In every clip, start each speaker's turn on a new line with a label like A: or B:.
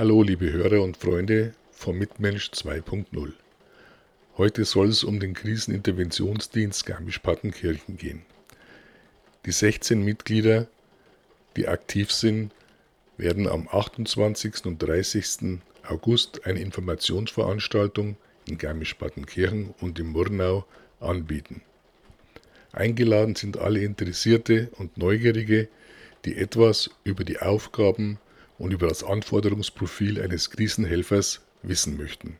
A: Hallo liebe Hörer und Freunde vom Mitmensch 2.0. Heute soll es um den Kriseninterventionsdienst Garmisch-Partenkirchen gehen. Die 16 Mitglieder, die aktiv sind, werden am 28. und 30. August eine Informationsveranstaltung in Garmisch-Partenkirchen und in Murnau anbieten. Eingeladen sind alle Interessierte und Neugierige, die etwas über die Aufgaben und über das Anforderungsprofil eines Krisenhelfers wissen möchten.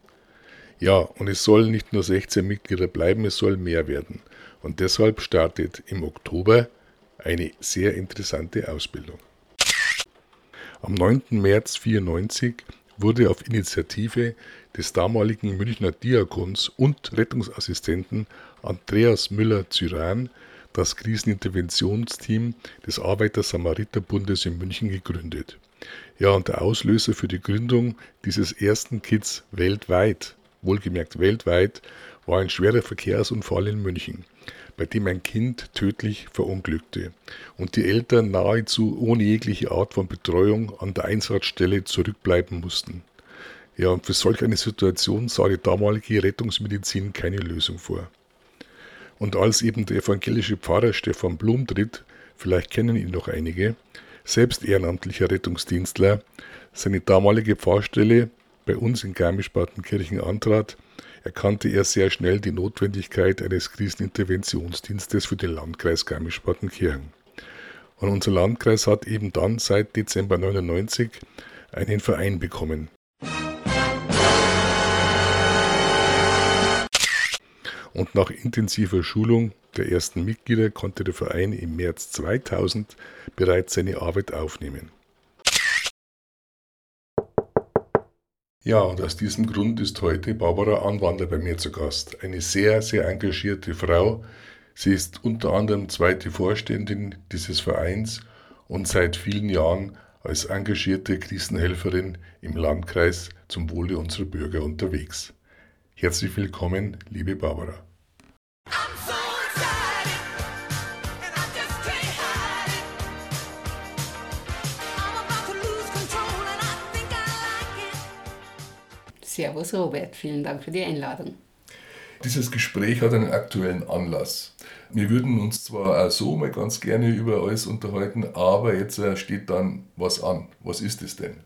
A: Ja, und es sollen nicht nur 16 Mitglieder bleiben, es soll mehr werden. Und deshalb startet im Oktober eine sehr interessante Ausbildung. Am 9. März 1994 wurde auf Initiative des damaligen Münchner Diakons und Rettungsassistenten Andreas Müller-Zyran das Kriseninterventionsteam des Arbeiter-Samariter-Bundes in München gegründet. Ja, und der Auslöser für die Gründung dieses ersten Kits weltweit, wohlgemerkt weltweit, war ein schwerer Verkehrsunfall in München, bei dem ein Kind tödlich verunglückte und die Eltern nahezu ohne jegliche Art von Betreuung an der Einsatzstelle zurückbleiben mussten. Ja, und für solch eine Situation sah die damalige Rettungsmedizin keine Lösung vor. Und als eben der evangelische Pfarrer Stefan Blum tritt, vielleicht kennen ihn noch einige, selbst ehrenamtlicher Rettungsdienstler, seine damalige Pfarrstelle bei uns in Garmisch-Partenkirchen antrat, erkannte er sehr schnell die Notwendigkeit eines Kriseninterventionsdienstes für den Landkreis Garmisch-Partenkirchen. Und unser Landkreis hat eben dann seit Dezember 99 einen Verein bekommen. Und nach intensiver Schulung der ersten Mitglieder konnte der Verein im März 2000 bereits seine Arbeit aufnehmen. Ja, und aus diesem Grund ist heute Barbara Anwander bei mir zu Gast. Eine sehr, sehr engagierte Frau. Sie ist unter anderem zweite Vorständin dieses Vereins und seit vielen Jahren als engagierte Krisenhelferin im Landkreis zum Wohle unserer Bürger unterwegs. Herzlich willkommen, liebe Barbara.
B: Servus Robert, vielen Dank für die Einladung.
A: Dieses Gespräch hat einen aktuellen Anlass. Wir würden uns zwar auch so mal ganz gerne über alles unterhalten, aber jetzt äh, steht dann was an. Was ist es denn?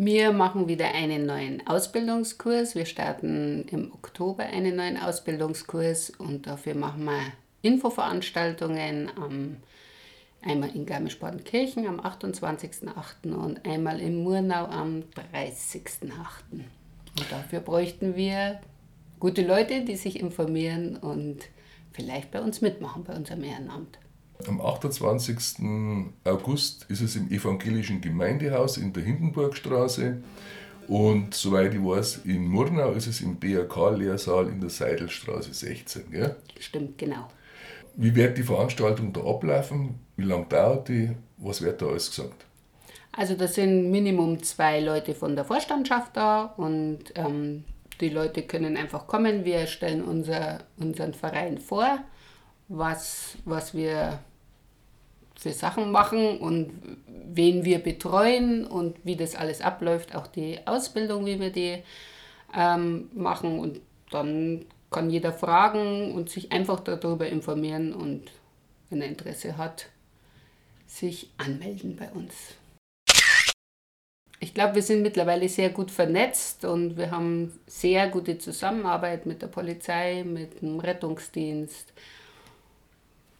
B: Wir machen wieder einen neuen Ausbildungskurs. Wir starten im Oktober einen neuen Ausbildungskurs und dafür machen wir Infoveranstaltungen am einmal in Garmisch-Partenkirchen am 28.08. und einmal in Murnau am 30.08. Und dafür bräuchten wir gute Leute, die sich informieren und vielleicht bei uns mitmachen, bei unserem Ehrenamt.
A: Am 28. August ist es im evangelischen Gemeindehaus in der Hindenburgstraße und soweit ich weiß, in Murnau ist es im BRK-Lehrsaal in der Seidelstraße 16. Gell?
B: Stimmt, genau.
A: Wie wird die Veranstaltung da ablaufen? Wie lange dauert die? Was wird da alles gesagt?
B: Also da sind Minimum zwei Leute von der Vorstandschaft da und ähm, die Leute können einfach kommen. Wir stellen unser, unseren Verein vor, was, was wir für Sachen machen und wen wir betreuen und wie das alles abläuft, auch die Ausbildung, wie wir die ähm, machen. Und dann kann jeder fragen und sich einfach darüber informieren und wenn er Interesse hat, sich anmelden bei uns ich glaube, wir sind mittlerweile sehr gut vernetzt und wir haben sehr gute Zusammenarbeit mit der Polizei, mit dem Rettungsdienst,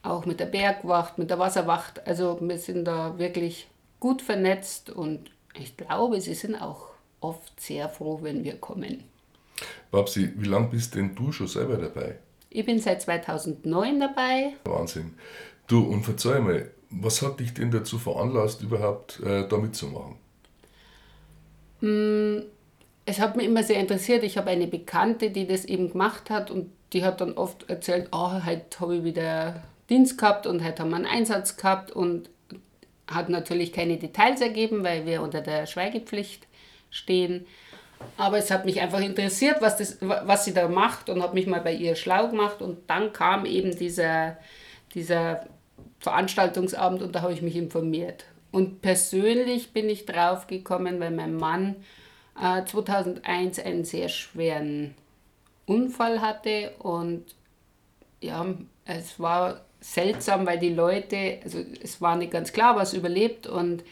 B: auch mit der Bergwacht, mit der Wasserwacht. Also wir sind da wirklich gut vernetzt und ich glaube, sie sind auch oft sehr froh, wenn wir kommen.
A: Babsi, wie lange bist denn du schon selber dabei?
B: Ich bin seit 2009 dabei.
A: Wahnsinn. Du, und verzeih mal, was hat dich denn dazu veranlasst, überhaupt äh, da mitzumachen?
B: Mm, es hat mich immer sehr interessiert. Ich habe eine Bekannte, die das eben gemacht hat und die hat dann oft erzählt, oh, heute habe ich wieder Dienst gehabt und heute haben wir einen Einsatz gehabt und hat natürlich keine Details ergeben, weil wir unter der Schweigepflicht stehen. Aber es hat mich einfach interessiert, was, das, was sie da macht und habe mich mal bei ihr schlau gemacht und dann kam eben dieser, dieser Veranstaltungsabend und da habe ich mich informiert. und persönlich bin ich drauf gekommen, weil mein Mann äh, 2001 einen sehr schweren Unfall hatte und ja, es war seltsam, weil die Leute, also es war nicht ganz klar, was überlebt und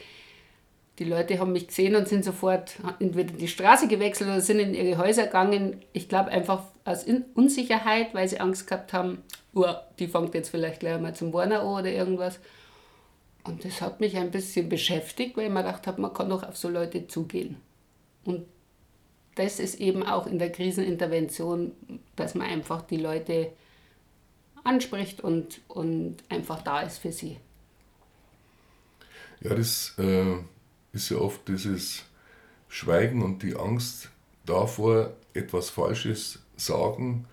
B: die Leute haben mich gesehen und sind sofort entweder die Straße gewechselt oder sind in ihre Häuser gegangen. Ich glaube einfach aus Unsicherheit, weil sie Angst gehabt haben, oh, die fängt jetzt vielleicht gleich mal zum Warner an oder irgendwas. Und das hat mich ein bisschen beschäftigt, weil ich mir gedacht habe, man kann doch auf so Leute zugehen. Und das ist eben auch in der Krisenintervention, dass man einfach die Leute anspricht und, und einfach da ist für sie.
C: Ja, das äh, ist ja oft dieses Schweigen und die Angst davor, etwas Falsches sagen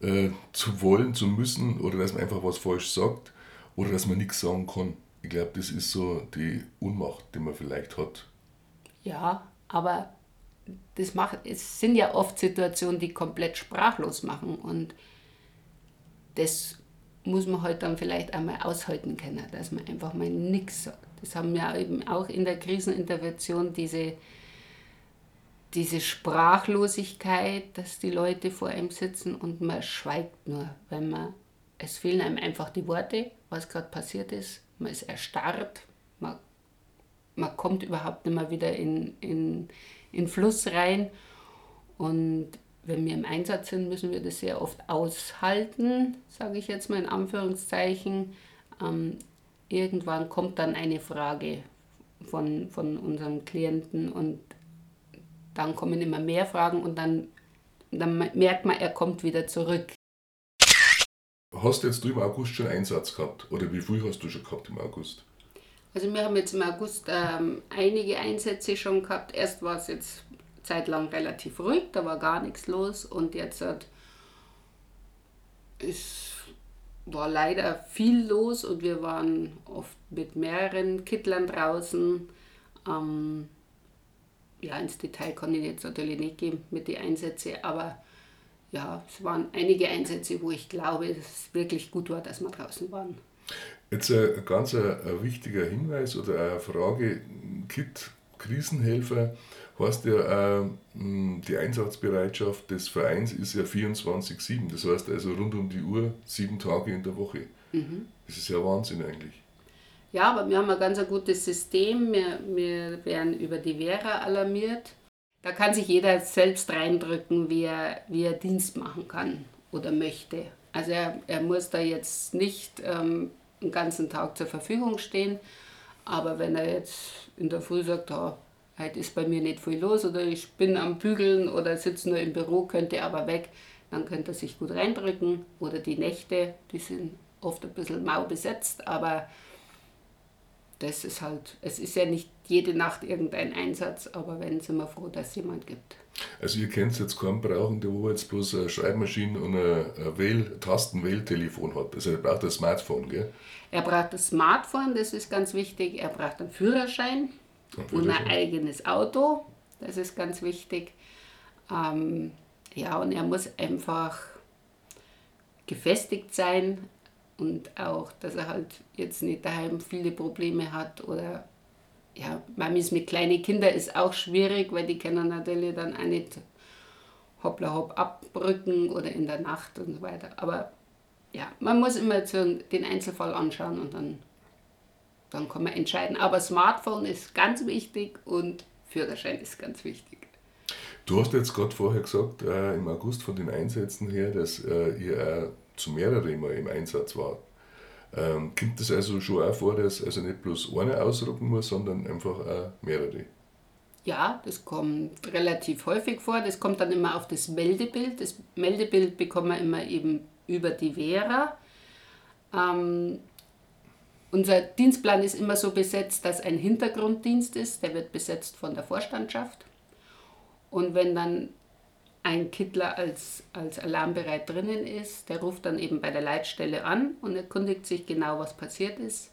C: äh, zu wollen, zu müssen oder dass man einfach was falsch sagt oder dass man nichts sagen kann. Ich glaube, das ist so die Unmacht, die man vielleicht hat.
B: Ja, aber das macht, es sind ja oft Situationen, die komplett sprachlos machen und das muss man halt dann vielleicht einmal aushalten können, dass man einfach mal nichts sagt. Das haben wir eben auch in der Krisenintervention, diese, diese Sprachlosigkeit, dass die Leute vor einem sitzen und man schweigt nur, weil man, es fehlen einem einfach die Worte, was gerade passiert ist. Man ist erstarrt, man, man kommt überhaupt nicht mehr wieder in, in, in Fluss rein. Und wenn wir im Einsatz sind, müssen wir das sehr oft aushalten, sage ich jetzt mal in Anführungszeichen. Ähm, irgendwann kommt dann eine Frage von, von unserem Klienten und dann kommen immer mehr Fragen und dann, dann merkt man, er kommt wieder zurück.
C: Hast du jetzt du im August schon Einsatz gehabt oder wie viel hast du schon gehabt im August?
B: Also wir haben jetzt im August ähm, einige Einsätze schon gehabt. Erst war es jetzt zeitlang relativ ruhig, da war gar nichts los und jetzt hat, es war leider viel los und wir waren oft mit mehreren Kittlern draußen. Ähm, ja, ins Detail kann ich jetzt natürlich nicht gehen mit den Einsätzen, aber ja, es waren einige Einsätze, wo ich glaube, dass es wirklich gut war, dass wir draußen waren.
C: Jetzt ein ganz ein wichtiger Hinweis oder eine Frage, KIT, Krisenhelfer, heißt ja, äh, die Einsatzbereitschaft des Vereins ist ja 24-7. Das heißt also rund um die Uhr, sieben Tage in der Woche. Mhm. Das ist ja Wahnsinn eigentlich.
B: Ja, aber wir haben ein ganz gutes System. Wir, wir werden über die Vera alarmiert. Da kann sich jeder selbst reindrücken, wie er, wie er Dienst machen kann oder möchte. Also er, er muss da jetzt nicht ähm, den ganzen Tag zur Verfügung stehen, aber wenn er jetzt in der Früh sagt, oh, heute ist bei mir nicht viel los oder ich bin am Bügeln oder sitze nur im Büro, könnte aber weg, dann könnte er sich gut reindrücken. Oder die Nächte, die sind oft ein bisschen mau besetzt, aber das ist halt, es ist ja nicht jede Nacht irgendein Einsatz, aber wenn, sind wir froh, dass es jemand gibt.
C: Also ihr kennt jetzt keinen brauchen, der wo jetzt bloß eine Schreibmaschine und ein Wähl Tastenwähltelefon hat. Also er braucht ein Smartphone, gell?
B: Er braucht das Smartphone, das ist ganz wichtig. Er braucht einen Führerschein und ein eigenes Auto, das ist ganz wichtig. Ähm, ja, und er muss einfach gefestigt sein und auch, dass er halt jetzt nicht daheim viele Probleme hat oder ja, Mamis mit kleinen Kindern ist auch schwierig, weil die können natürlich dann auch nicht hoppla hopp abbrücken oder in der Nacht und so weiter. Aber ja, man muss immer den Einzelfall anschauen und dann, dann kann man entscheiden. Aber Smartphone ist ganz wichtig und Führerschein ist ganz wichtig.
C: Du hast jetzt gerade vorher gesagt, äh, im August von den Einsätzen her, dass äh, ihr äh, zu mehreren Mal im Einsatz wart. Ähm, kommt es also schon auch vor, dass also nicht bloß eine ausrücken muss, sondern einfach auch mehrere?
B: Ja, das kommt relativ häufig vor. Das kommt dann immer auf das Meldebild. Das Meldebild bekommen wir immer eben über die Vera. Ähm, unser Dienstplan ist immer so besetzt, dass ein Hintergrunddienst ist. Der wird besetzt von der Vorstandschaft. Und wenn dann ein Kittler als, als alarmbereit drinnen ist, der ruft dann eben bei der Leitstelle an und erkundigt sich genau, was passiert ist.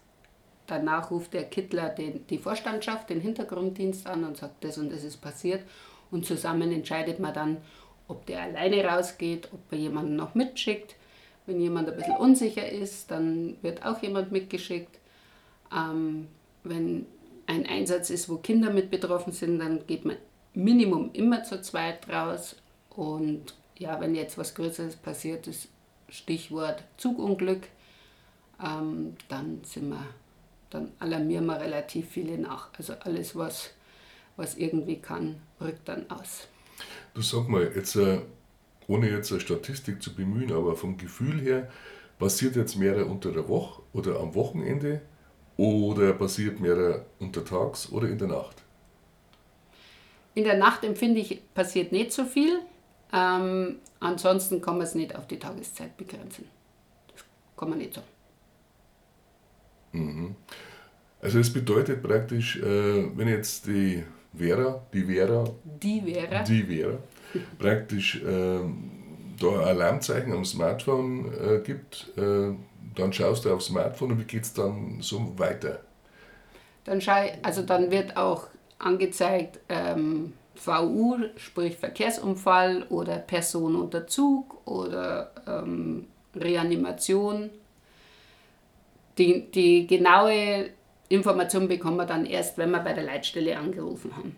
B: Danach ruft der Kittler den, die Vorstandschaft, den Hintergrunddienst an und sagt, das und das ist passiert. Und zusammen entscheidet man dann, ob der alleine rausgeht, ob er jemanden noch mitschickt. Wenn jemand ein bisschen unsicher ist, dann wird auch jemand mitgeschickt. Ähm, wenn ein Einsatz ist, wo Kinder mit betroffen sind, dann geht man Minimum immer zu zweit raus. Und ja, wenn jetzt was Größeres passiert ist, Stichwort Zugunglück, ähm, dann sind wir, dann alarmieren wir relativ viele nach. Also alles, was, was irgendwie kann, rückt dann aus.
C: Du sag mal, jetzt äh, ohne jetzt eine Statistik zu bemühen, aber vom Gefühl her, passiert jetzt mehr unter der Woche oder am Wochenende oder passiert mehr untertags oder in der Nacht?
B: In der Nacht empfinde ich, passiert nicht so viel. Ähm, ansonsten kann man es nicht auf die Tageszeit begrenzen. Das kann man nicht sagen.
C: Mhm. Also es bedeutet praktisch, äh, wenn jetzt die Vera, die Vera,
B: die Vera,
C: die Vera praktisch äh, da ein Alarmzeichen am Smartphone äh, gibt, äh, dann schaust du aufs Smartphone und wie geht es dann so weiter?
B: Dann, also dann wird auch angezeigt ähm, VU, sprich Verkehrsunfall oder Person unter Zug oder ähm, Reanimation. Die, die genaue Information bekommen wir dann erst, wenn wir bei der Leitstelle angerufen haben.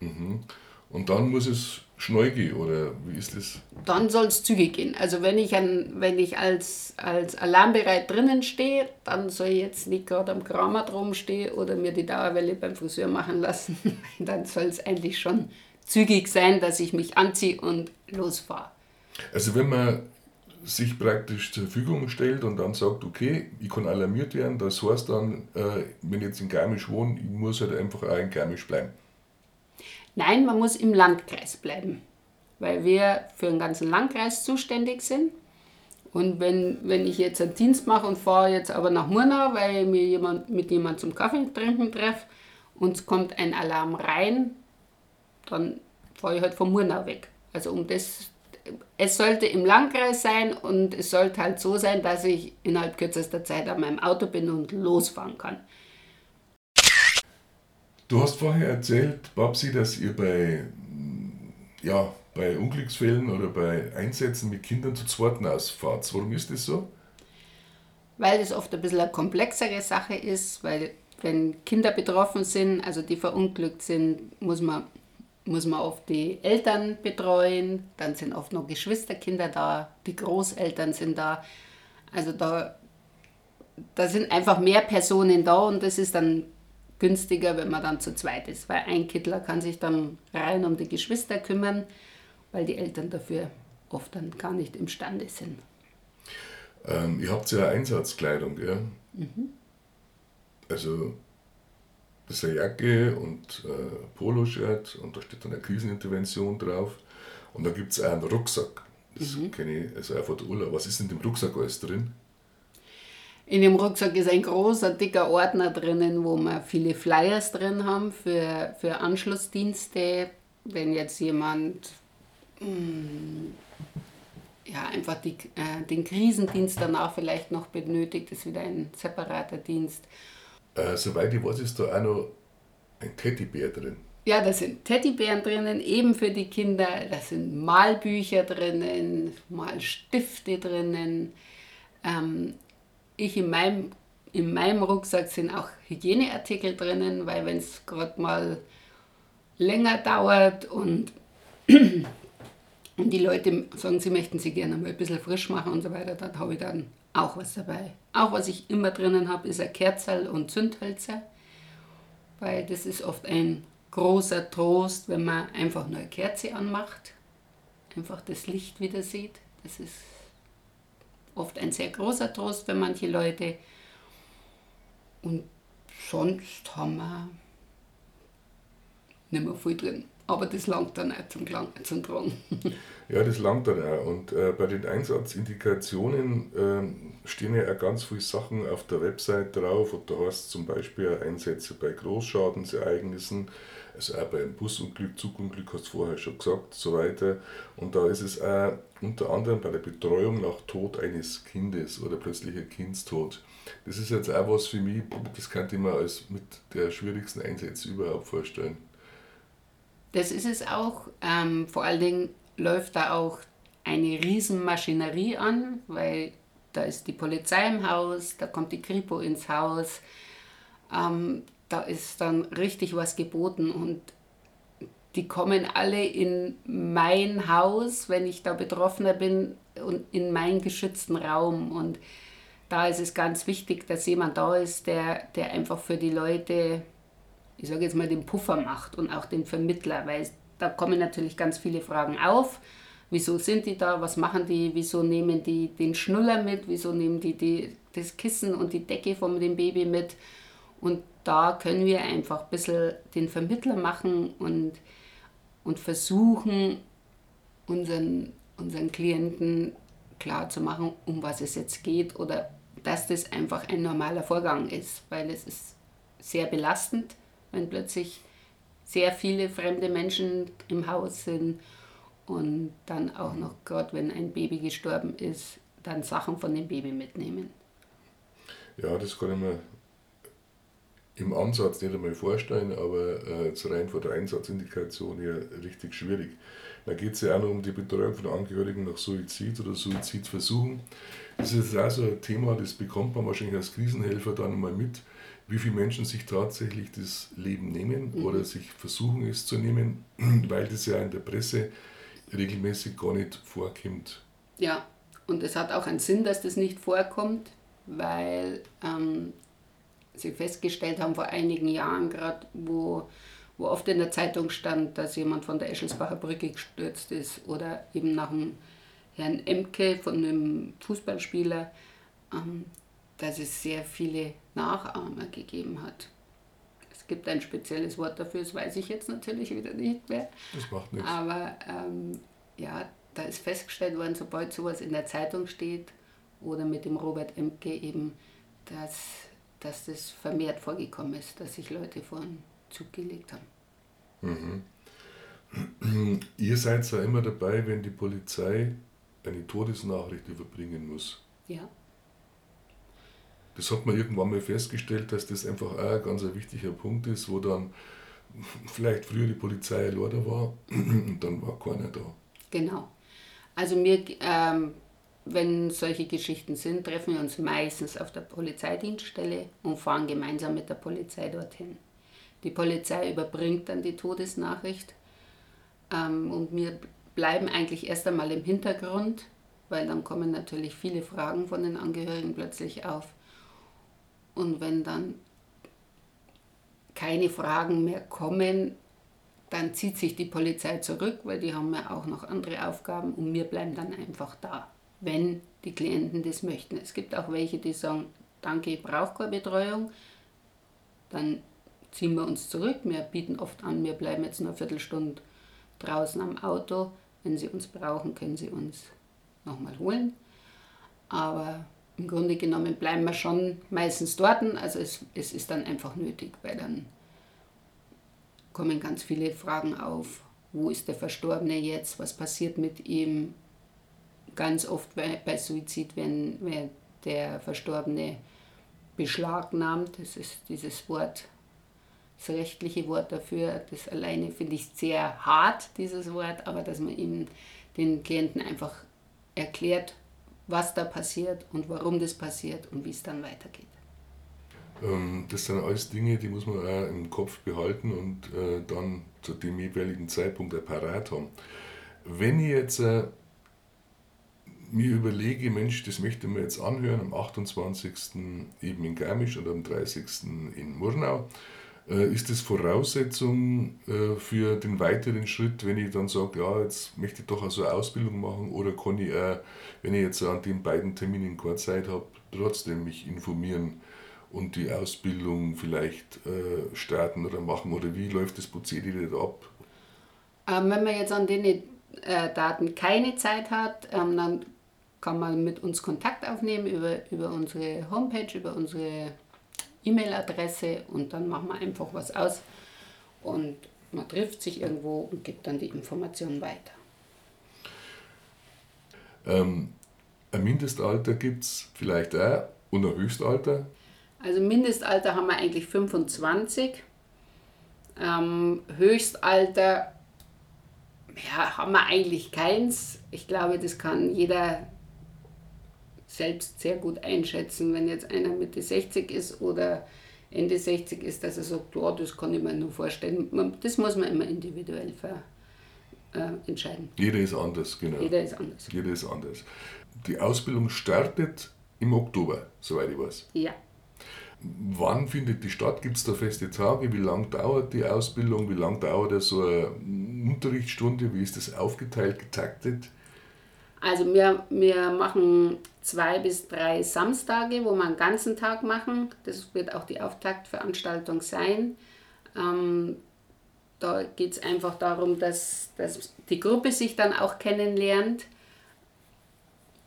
C: Mhm. Und dann muss es schnell gehen, oder wie ist das?
B: Dann soll es zügig gehen. Also wenn ich, an, wenn ich als, als alarmbereit drinnen stehe, dann soll ich jetzt nicht gerade am Kramer drum stehen oder mir die Dauerwelle beim Friseur machen lassen. dann soll es eigentlich schon zügig sein, dass ich mich anziehe und losfahre.
C: Also wenn man sich praktisch zur Verfügung stellt und dann sagt, okay, ich kann alarmiert werden, das heißt dann, äh, wenn ich jetzt in Garmisch wohne, ich muss halt einfach auch in Garmisch bleiben.
B: Nein, man muss im Landkreis bleiben, weil wir für den ganzen Landkreis zuständig sind. Und wenn, wenn ich jetzt einen Dienst mache und fahre jetzt aber nach Murnau, weil ich mir jemand, mit jemandem zum Kaffee trinken treffe und es kommt ein Alarm rein, dann fahre ich halt von Murnau weg. Also um das, es sollte im Landkreis sein und es sollte halt so sein, dass ich innerhalb kürzester Zeit an meinem Auto bin und losfahren kann.
C: Du hast vorher erzählt, Babsi, dass ihr bei, ja, bei Unglücksfällen oder bei Einsätzen mit Kindern zu zweit ausfahrt. Warum ist das so?
B: Weil es oft ein bisschen eine komplexere Sache ist, weil wenn Kinder betroffen sind, also die verunglückt sind, muss man, muss man oft die Eltern betreuen, dann sind oft noch Geschwisterkinder da, die Großeltern sind da. Also da, da sind einfach mehr Personen da und das ist dann günstiger, wenn man dann zu zweit ist, weil ein Kittler kann sich dann rein um die Geschwister kümmern, weil die Eltern dafür oft dann gar nicht imstande sind.
C: Ähm, ihr habt ja Einsatzkleidung, ja? Mhm. Also das ist eine Jacke und äh, Poloshirt und da steht dann eine Krisenintervention drauf und da gibt es auch einen Rucksack. Das mhm. kenne ich also von der Urlaub. Was ist in dem Rucksack alles drin?
B: In dem Rucksack ist ein großer, dicker Ordner drinnen, wo wir viele Flyers drin haben für, für Anschlussdienste. Wenn jetzt jemand mh, mm, ja, einfach die, äh, den Krisendienst danach vielleicht noch benötigt, ist wieder ein separater Dienst.
C: Äh, soweit ich weiß, ist da auch noch ein Teddybär drin.
B: Ja, da sind Teddybären drinnen, eben für die Kinder. Da sind Malbücher drinnen, Malstifte drinnen. Ähm, ich in meinem, in meinem Rucksack sind auch Hygieneartikel drinnen, weil wenn es gerade mal länger dauert und, und die Leute sagen, sie möchten sie gerne mal ein bisschen frisch machen und so weiter, dann habe ich dann auch was dabei. Auch was ich immer drinnen habe, ist ein Kerzerl und Zündhölzer, weil das ist oft ein großer Trost, wenn man einfach nur eine Kerze anmacht, einfach das Licht wieder sieht. Das ist oft ein sehr großer Trost für manche Leute. Und sonst haben wir nicht mehr viel drin. Aber das langt dann auch zum, Klang, zum Tragen.
C: Ja, das langt dann auch. Und äh, bei den Einsatzindikationen äh, stehen ja auch ganz viele Sachen auf der Website drauf. Und da heißt zum Beispiel Einsätze bei Großschadensereignissen, also auch beim Busunglück, Zugunglück, hast du vorher schon gesagt, so weiter. Und da ist es auch unter anderem bei der Betreuung nach Tod eines Kindes oder plötzlicher Kindstod. Das ist jetzt auch was für mich, das könnte ich mir als mit der schwierigsten Einsätze überhaupt vorstellen.
B: Das ist es auch. Ähm, vor allen Dingen läuft da auch eine Riesenmaschinerie an, weil da ist die Polizei im Haus, da kommt die Kripo ins Haus. Ähm, da ist dann richtig was geboten und die kommen alle in mein Haus, wenn ich da Betroffener bin, und in meinen geschützten Raum. Und da ist es ganz wichtig, dass jemand da ist, der, der einfach für die Leute, ich sage jetzt mal, den Puffer macht und auch den Vermittler, weil da kommen natürlich ganz viele Fragen auf. Wieso sind die da? Was machen die? Wieso nehmen die den Schnuller mit? Wieso nehmen die, die das Kissen und die Decke von dem Baby mit? Und da können wir einfach ein bisschen den Vermittler machen und, und versuchen, unseren, unseren Klienten klarzumachen, um was es jetzt geht oder dass das einfach ein normaler Vorgang ist, weil es ist sehr belastend, wenn plötzlich sehr viele fremde Menschen im Haus sind und dann auch noch gerade, wenn ein Baby gestorben ist, dann Sachen von dem Baby mitnehmen.
C: Ja, das kann ich mir im Ansatz nicht einmal vorstellen, aber äh, rein von der Einsatzindikation her richtig schwierig. Da geht es ja auch noch um die Betreuung von Angehörigen nach Suizid oder Suizidversuchen. Das ist auch so ein Thema, das bekommt man wahrscheinlich als Krisenhelfer dann mal mit, wie viele Menschen sich tatsächlich das Leben nehmen mhm. oder sich versuchen es zu nehmen, weil das ja in der Presse regelmäßig gar nicht vorkommt.
B: Ja, und es hat auch einen Sinn, dass das nicht vorkommt, weil ähm, sie festgestellt haben vor einigen Jahren gerade, wo, wo oft in der Zeitung stand, dass jemand von der Eschelsbacher Brücke gestürzt ist oder eben nach dem Herrn Emke von einem Fußballspieler, ähm, dass es sehr viele Nachahmer gegeben hat. Es gibt ein spezielles Wort dafür, das weiß ich jetzt natürlich wieder nicht mehr.
C: Das macht nichts.
B: Aber ähm, ja, da ist festgestellt worden, sobald sowas in der Zeitung steht oder mit dem Robert Emke eben, dass dass das vermehrt vorgekommen ist, dass sich Leute vor einen Zug gelegt haben.
C: Mhm. Ihr seid ja immer dabei, wenn die Polizei eine Todesnachricht überbringen muss.
B: Ja.
C: Das hat man irgendwann mal festgestellt, dass das einfach auch ein ganz wichtiger Punkt ist, wo dann vielleicht früher die Polizei alleine war und dann war keiner da.
B: Genau. Also mir ähm, wenn solche Geschichten sind, treffen wir uns meistens auf der Polizeidienststelle und fahren gemeinsam mit der Polizei dorthin. Die Polizei überbringt dann die Todesnachricht ähm, und wir bleiben eigentlich erst einmal im Hintergrund, weil dann kommen natürlich viele Fragen von den Angehörigen plötzlich auf. Und wenn dann keine Fragen mehr kommen, dann zieht sich die Polizei zurück, weil die haben ja auch noch andere Aufgaben und wir bleiben dann einfach da wenn die Klienten das möchten. Es gibt auch welche, die sagen, danke, ich brauche keine Betreuung. Dann ziehen wir uns zurück. Wir bieten oft an, wir bleiben jetzt eine Viertelstunde draußen am Auto. Wenn Sie uns brauchen, können Sie uns nochmal holen. Aber im Grunde genommen bleiben wir schon meistens dort. Also es, es ist dann einfach nötig, weil dann kommen ganz viele Fragen auf. Wo ist der Verstorbene jetzt? Was passiert mit ihm? Ganz oft bei, bei Suizid, wenn, wenn der Verstorbene beschlagnahmt, das ist dieses Wort, das rechtliche Wort dafür, das alleine finde ich sehr hart, dieses Wort, aber dass man ihm den Klienten einfach erklärt, was da passiert und warum das passiert und wie es dann weitergeht.
C: Ähm, das sind alles Dinge, die muss man auch im Kopf behalten und äh, dann zu dem jeweiligen Zeitpunkt parat haben. Wenn ich jetzt äh, mir überlege, Mensch, das möchte mir jetzt anhören, am 28. eben in Garmisch und am 30. in Murnau, äh, ist das Voraussetzung äh, für den weiteren Schritt, wenn ich dann sage, ja, jetzt möchte ich doch also eine Ausbildung machen oder kann ich auch, wenn ich jetzt an den beiden Terminen keine Zeit habe, trotzdem mich informieren und die Ausbildung vielleicht äh, starten oder machen oder wie läuft das Prozedere ab?
B: Ähm, wenn man jetzt an den Daten keine Zeit hat, ähm, dann kann man mit uns Kontakt aufnehmen über, über unsere Homepage, über unsere E-Mail-Adresse und dann machen wir einfach was aus und man trifft sich irgendwo und gibt dann die Informationen weiter.
C: Ähm, ein Mindestalter gibt es vielleicht auch und ein Höchstalter?
B: Also Mindestalter haben wir eigentlich 25. Ähm, Höchstalter ja, haben wir eigentlich keins. Ich glaube, das kann jeder selbst sehr gut einschätzen, wenn jetzt einer Mitte 60 ist oder Ende 60 ist, dass er sagt, ja, das kann ich mir nur vorstellen. Das muss man immer individuell ver, äh, entscheiden.
C: Jeder ist anders, genau.
B: Jeder ist anders.
C: Jeder ist anders. Die Ausbildung startet im Oktober, soweit ich weiß.
B: Ja.
C: Wann findet die statt? Gibt es da feste Tage? Wie lange dauert die Ausbildung? Wie lange dauert so eine Unterrichtsstunde? Wie ist das aufgeteilt, getaktet?
B: Also wir, wir machen zwei bis drei Samstage, wo wir einen ganzen Tag machen. Das wird auch die Auftaktveranstaltung sein. Ähm, da geht es einfach darum, dass, dass die Gruppe sich dann auch kennenlernt.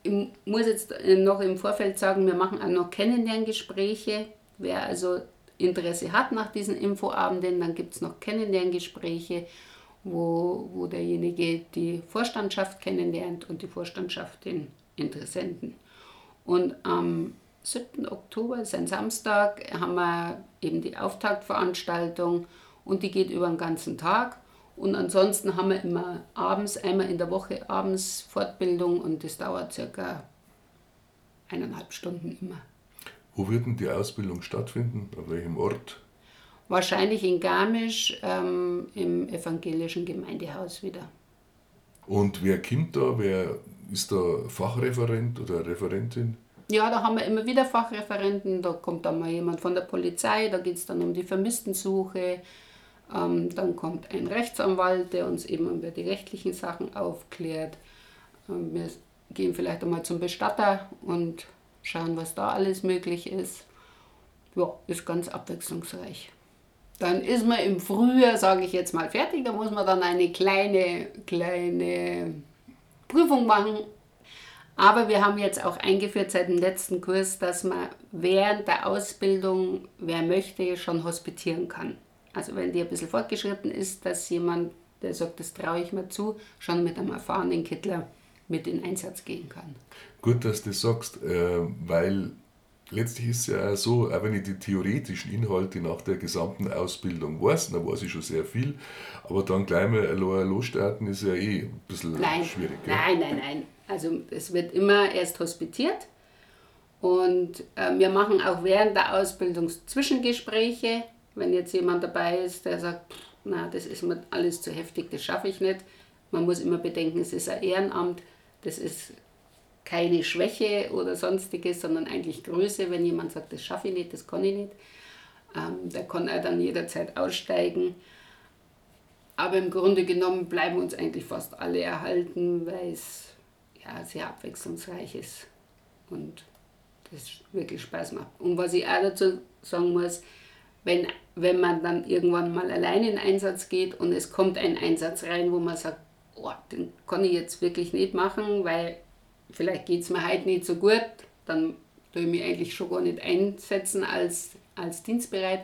B: Ich muss jetzt noch im Vorfeld sagen, wir machen auch noch Kennenlerngespräche. Wer also Interesse hat nach diesen Infoabenden, dann gibt es noch Kennenlerngespräche, wo, wo derjenige die Vorstandschaft kennenlernt und die Vorstandschaft den Interessenten. Und am 7. Oktober, ist ein Samstag, haben wir eben die Auftaktveranstaltung und die geht über den ganzen Tag. Und ansonsten haben wir immer abends, einmal in der Woche abends Fortbildung und das dauert circa eineinhalb Stunden immer.
C: Wo wird denn die Ausbildung stattfinden? Auf welchem Ort?
B: Wahrscheinlich in Garmisch ähm, im evangelischen Gemeindehaus wieder.
C: Und wer kommt da? Wer ist da Fachreferent oder Referentin?
B: Ja, da haben wir immer wieder Fachreferenten. Da kommt dann mal jemand von der Polizei, da geht es dann um die Vermisstensuche. Ähm, dann kommt ein Rechtsanwalt, der uns eben über die rechtlichen Sachen aufklärt. Ähm, wir gehen vielleicht einmal zum Bestatter und schauen, was da alles möglich ist. Ja, ist ganz abwechslungsreich. Dann ist man im Frühjahr, sage ich jetzt mal, fertig. Da muss man dann eine kleine, kleine Prüfung machen. Aber wir haben jetzt auch eingeführt seit dem letzten Kurs, dass man während der Ausbildung, wer möchte, schon hospitieren kann. Also wenn die ein bisschen fortgeschritten ist, dass jemand, der sagt, das traue ich mir zu, schon mit einem erfahrenen Kittler mit in Einsatz gehen kann.
C: Gut, dass du das sagst, äh, weil letztlich ist es ja auch so, auch wenn ich die theoretischen Inhalte nach der gesamten Ausbildung weiß, dann weiß ich schon sehr viel, aber dann gleich mal losstarten ist ja eh ein bisschen
B: nein,
C: schwierig.
B: Gell? Nein, nein, nein. Also es wird immer erst hospitiert und äh, wir machen auch während der Ausbildung Zwischengespräche. Wenn jetzt jemand dabei ist, der sagt, na, das ist mir alles zu heftig, das schaffe ich nicht. Man muss immer bedenken, es ist ein Ehrenamt, das ist keine Schwäche oder sonstiges, sondern eigentlich Größe. Wenn jemand sagt, das schaffe ich nicht, das kann ich nicht, ähm, da kann er dann jederzeit aussteigen. Aber im Grunde genommen bleiben uns eigentlich fast alle erhalten, weil es ja, sehr abwechslungsreich ist und das wirklich Spaß macht. Und was ich auch dazu sagen muss, wenn, wenn man dann irgendwann mal allein in Einsatz geht und es kommt ein Einsatz rein, wo man sagt, oh, den kann ich jetzt wirklich nicht machen, weil vielleicht geht es mir heute nicht so gut, dann tue ich mich eigentlich schon gar nicht einsetzen als, als dienstbereit.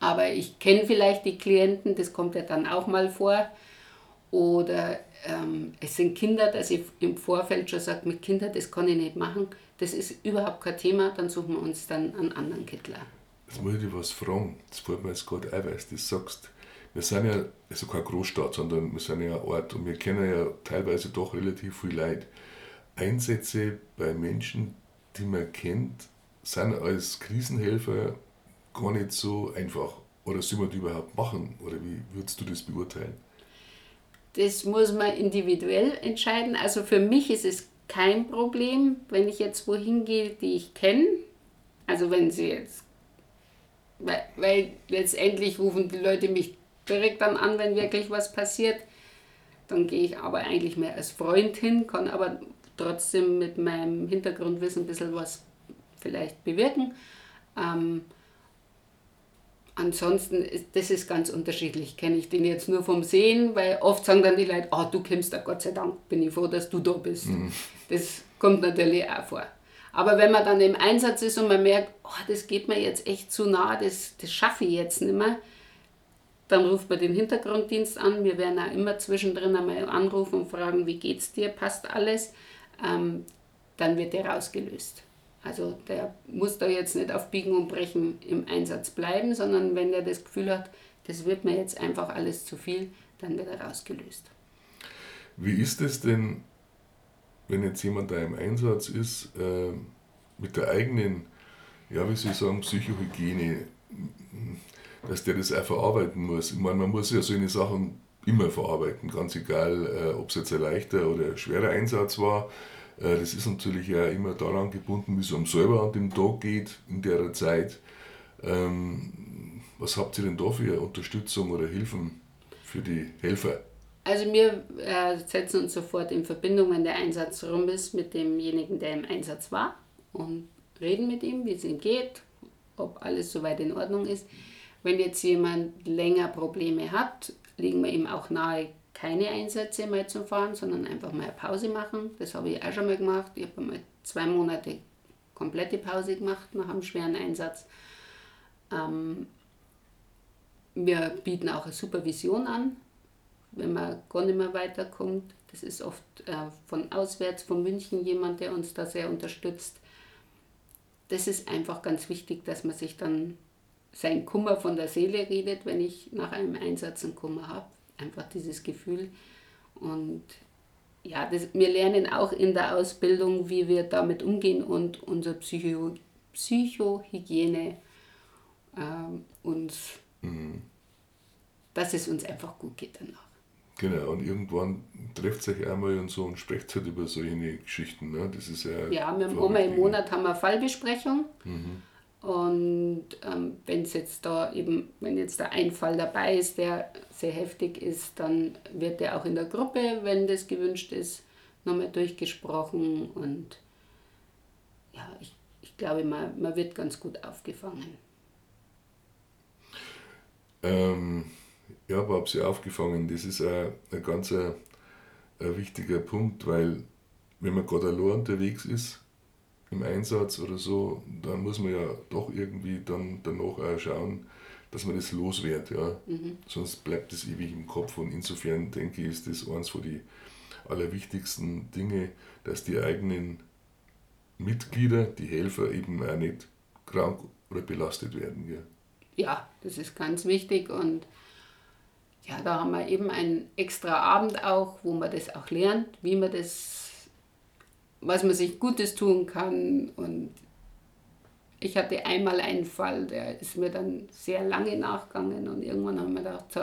B: Aber ich kenne vielleicht die Klienten, das kommt ja dann auch mal vor. Oder ähm, es sind Kinder, dass ich im Vorfeld schon sage, mit Kindern, das kann ich nicht machen. Das ist überhaupt kein Thema, dann suchen wir uns dann einen anderen Kittler.
C: Jetzt muss ich dich was fragen. Das fällt mir jetzt gerade ein, weil du das sagst. Wir sind ja also keine Großstadt, sondern wir sind ja ein Ort und wir kennen ja teilweise doch relativ viel Leid. Einsätze bei Menschen, die man kennt, sind als Krisenhelfer gar nicht so einfach. Oder soll man die überhaupt machen? Oder wie würdest du das beurteilen?
B: Das muss man individuell entscheiden. Also für mich ist es kein Problem, wenn ich jetzt wohin gehe, die ich kenne. Also wenn sie jetzt, weil, weil letztendlich rufen die Leute mich direkt dann an, wenn wirklich was passiert. Dann gehe ich aber eigentlich mehr als Freund hin, kann aber trotzdem mit meinem Hintergrundwissen ein bisschen was vielleicht bewirken. Ähm, ansonsten, das ist ganz unterschiedlich. Kenne ich den jetzt nur vom Sehen, weil oft sagen dann die Leute, oh, du kennst da, Gott sei Dank, bin ich froh, dass du da bist. Mhm. Das kommt natürlich auch vor. Aber wenn man dann im Einsatz ist und man merkt, oh, das geht mir jetzt echt zu nah, das, das schaffe ich jetzt nicht mehr, dann ruft man den Hintergrunddienst an. Wir werden auch immer zwischendrin einmal anrufen und fragen, wie geht's dir, passt alles ähm, dann wird der rausgelöst. Also der muss da jetzt nicht auf Biegen und Brechen im Einsatz bleiben, sondern wenn er das Gefühl hat, das wird mir jetzt einfach alles zu viel, dann wird er rausgelöst.
C: Wie ist es denn, wenn jetzt jemand da im Einsatz ist, äh, mit der eigenen, ja, wie ich sagen, Psychohygiene? dass der das auch verarbeiten muss. Ich meine, man muss ja solche Sachen immer verarbeiten, ganz egal, äh, ob es jetzt ein leichter oder ein schwerer Einsatz war. Äh, das ist natürlich ja immer daran gebunden, wie es einem selber an dem Tag geht in der Zeit. Ähm, was habt ihr denn da für Unterstützung oder Hilfen für die Helfer?
B: Also wir äh, setzen uns sofort in Verbindung, wenn der Einsatz rum ist, mit demjenigen, der im Einsatz war und reden mit ihm, wie es ihm geht, ob alles soweit in Ordnung ist. Wenn jetzt jemand länger Probleme hat, liegen wir ihm auch nahe, keine Einsätze mehr zu fahren, sondern einfach mal eine Pause machen. Das habe ich auch schon mal gemacht. Ich habe mal zwei Monate komplette Pause gemacht nach einem schweren Einsatz. Ähm, wir bieten auch eine Supervision an, wenn man gar nicht mehr weiterkommt. Das ist oft äh, von auswärts, von München jemand, der uns da sehr unterstützt. Das ist einfach ganz wichtig, dass man sich dann sein Kummer von der Seele redet, wenn ich nach einem Einsatz einen Kummer habe. Einfach dieses Gefühl. Und ja, das, wir lernen auch in der Ausbildung, wie wir damit umgehen und unsere Psycho, Psychohygiene äh, uns, mhm. dass es uns einfach gut geht danach.
C: Genau, und irgendwann trefft sich einmal und so und spricht halt über solche Geschichten. Ne? Das ist ja.
B: Ja, wir haben einmal im Monat haben wir eine Fallbesprechung. Mhm. Und ähm, wenn es jetzt da eben, wenn jetzt da ein Fall dabei ist, der sehr heftig ist, dann wird der auch in der Gruppe, wenn das gewünscht ist, nochmal durchgesprochen. Und ja, ich, ich glaube, man, man wird ganz gut aufgefangen.
C: Ähm, ja, aber habe sie aufgefangen. Das ist ein, ein ganz ein, ein wichtiger Punkt, weil wenn man gerade allein unterwegs ist, im Einsatz oder so, dann muss man ja doch irgendwie dann danach auch schauen, dass man das loswerden. Ja? Mhm. Sonst bleibt es ewig im Kopf und insofern denke ich, ist das eines von den allerwichtigsten Dinge, dass die eigenen Mitglieder, die Helfer eben auch nicht krank oder belastet werden. Gell?
B: Ja, das ist ganz wichtig und ja, da haben wir eben einen extra Abend auch, wo man das auch lernt, wie man das was man sich Gutes tun kann. Und ich hatte einmal einen Fall, der ist mir dann sehr lange nachgegangen und irgendwann haben wir gedacht, so,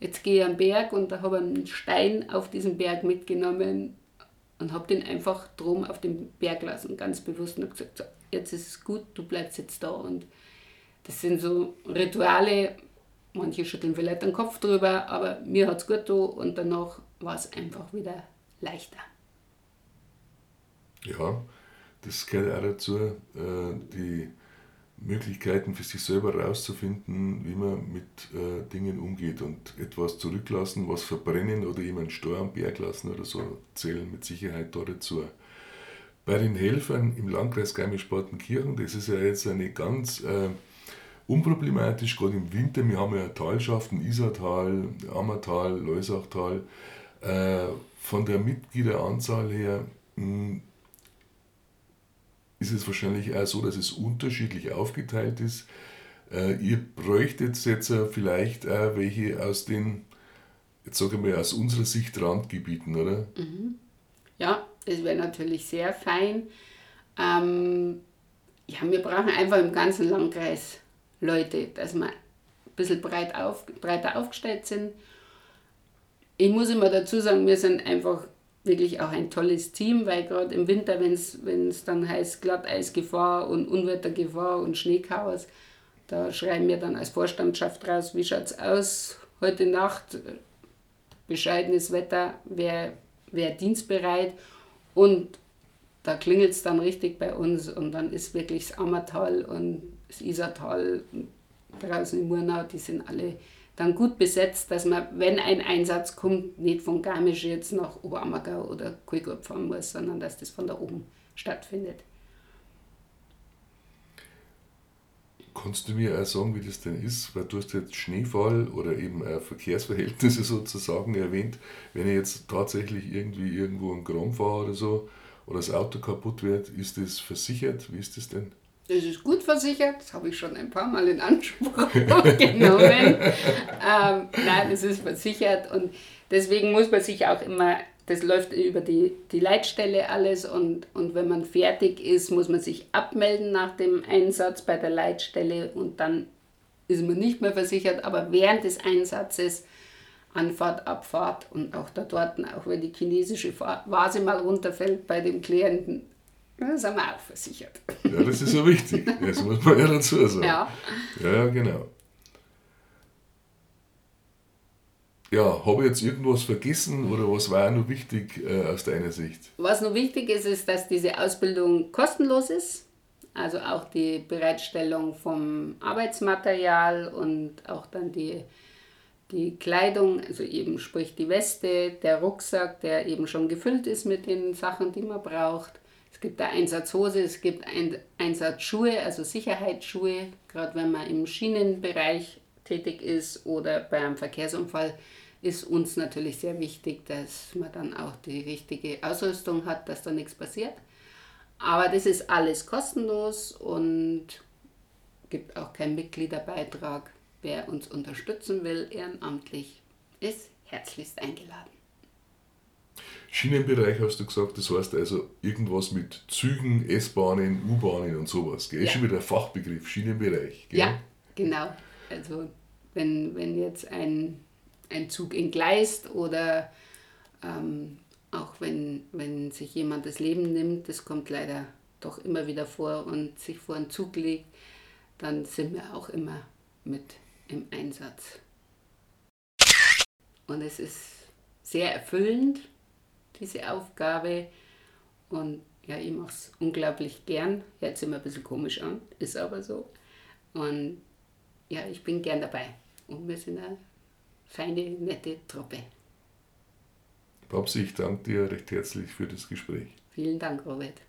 B: jetzt gehe ich am Berg und da habe ich einen Stein auf diesem Berg mitgenommen und habe den einfach drum auf dem Berg lassen, ganz bewusst und gesagt, so, jetzt ist es gut, du bleibst jetzt da. Und das sind so Rituale, manche schütteln vielleicht den Kopf drüber, aber mir hat es gut getan und danach war es einfach wieder leichter.
C: Ja, das gehört auch dazu, äh, die Möglichkeiten für sich selber herauszufinden, wie man mit äh, Dingen umgeht und etwas zurücklassen, was verbrennen oder jemand Steuer am Berg lassen oder so, zählen mit Sicherheit da dazu. Bei den Helfern im Landkreis Garmisch-Partenkirchen, das ist ja jetzt eine ganz äh, unproblematisch, gerade im Winter. Wir haben ja Talschaften, Isartal, Ammertal, Leusachtal. Äh, von der Mitgliederanzahl her mh, ist es wahrscheinlich auch so, dass es unterschiedlich aufgeteilt ist. Äh, ihr bräuchtet jetzt vielleicht auch welche aus den, jetzt sage ich mal, aus unserer Sicht Randgebieten, oder?
B: Mhm. Ja, das wäre natürlich sehr fein. Ähm, ja, wir brauchen einfach im ganzen Landkreis Leute, dass wir ein bisschen breit auf, breiter aufgestellt sind. Ich muss immer dazu sagen, wir sind einfach wirklich auch ein tolles Team, weil gerade im Winter, wenn es dann heißt Glatteisgefahr und Unwettergefahr und Schneechaos, da schreiben wir dann als Vorstandschaft raus, wie schaut es aus heute Nacht, bescheidenes Wetter, wer, wer dienstbereit? Und da klingelt es dann richtig bei uns und dann ist wirklich das Ammertal und das Isartal draußen in Murnau, die sind alle dann gut besetzt, dass man, wenn ein Einsatz kommt, nicht von Garmisch jetzt nach Oberammergau oder Kulgurb fahren muss, sondern dass das von da oben stattfindet.
C: Kannst du mir auch sagen, wie das denn ist? Weil du hast jetzt Schneefall oder eben Verkehrsverhältnisse sozusagen erwähnt. Wenn ich jetzt tatsächlich irgendwie irgendwo einen Kram fahre oder so oder das Auto kaputt wird, ist das versichert? Wie ist das denn?
B: Das ist gut versichert, das habe ich schon ein paar Mal in Anspruch genommen. ähm, nein, es ist versichert und deswegen muss man sich auch immer das läuft über die, die Leitstelle alles und, und wenn man fertig ist, muss man sich abmelden nach dem Einsatz bei der Leitstelle und dann ist man nicht mehr versichert, aber während des Einsatzes Anfahrt, Abfahrt und auch da dort, auch wenn die chinesische Vase mal runterfällt bei dem Klienten, da sind wir auch versichert.
C: Ja, das ist ja wichtig. Das muss man ja dazu sagen. Ja, ja genau. Ja, habe ich jetzt irgendwas vergessen oder was war noch wichtig äh, aus deiner Sicht?
B: Was noch wichtig ist, ist, dass diese Ausbildung kostenlos ist. Also auch die Bereitstellung vom Arbeitsmaterial und auch dann die, die Kleidung, also eben sprich die Weste, der Rucksack, der eben schon gefüllt ist mit den Sachen, die man braucht. Es gibt eine Einsatzhose, es gibt ein, Einsatzschuhe, also Sicherheitsschuhe, gerade wenn man im Schienenbereich tätig ist oder bei einem Verkehrsunfall ist uns natürlich sehr wichtig, dass man dann auch die richtige Ausrüstung hat, dass da nichts passiert. Aber das ist alles kostenlos und gibt auch keinen Mitgliederbeitrag. Wer uns unterstützen will, ehrenamtlich, ist herzlichst eingeladen.
C: Schienenbereich hast du gesagt, das heißt also irgendwas mit Zügen, S-Bahnen, U-Bahnen und sowas. Gell? Ja. Ist schon wieder ein Fachbegriff, Schienenbereich.
B: Gell? Ja, genau. Also wenn, wenn jetzt ein ein Zug entgleist oder ähm, auch wenn, wenn sich jemand das Leben nimmt, das kommt leider doch immer wieder vor und sich vor einen Zug legt, dann sind wir auch immer mit im Einsatz. Und es ist sehr erfüllend, diese Aufgabe. Und ja, ich mache es unglaublich gern. Hört sich immer ein bisschen komisch an, ist aber so. Und ja, ich bin gern dabei. Und wir sind eine feine, nette Truppe.
C: Babsi, ich danke dir recht herzlich für das Gespräch.
B: Vielen Dank, Robert.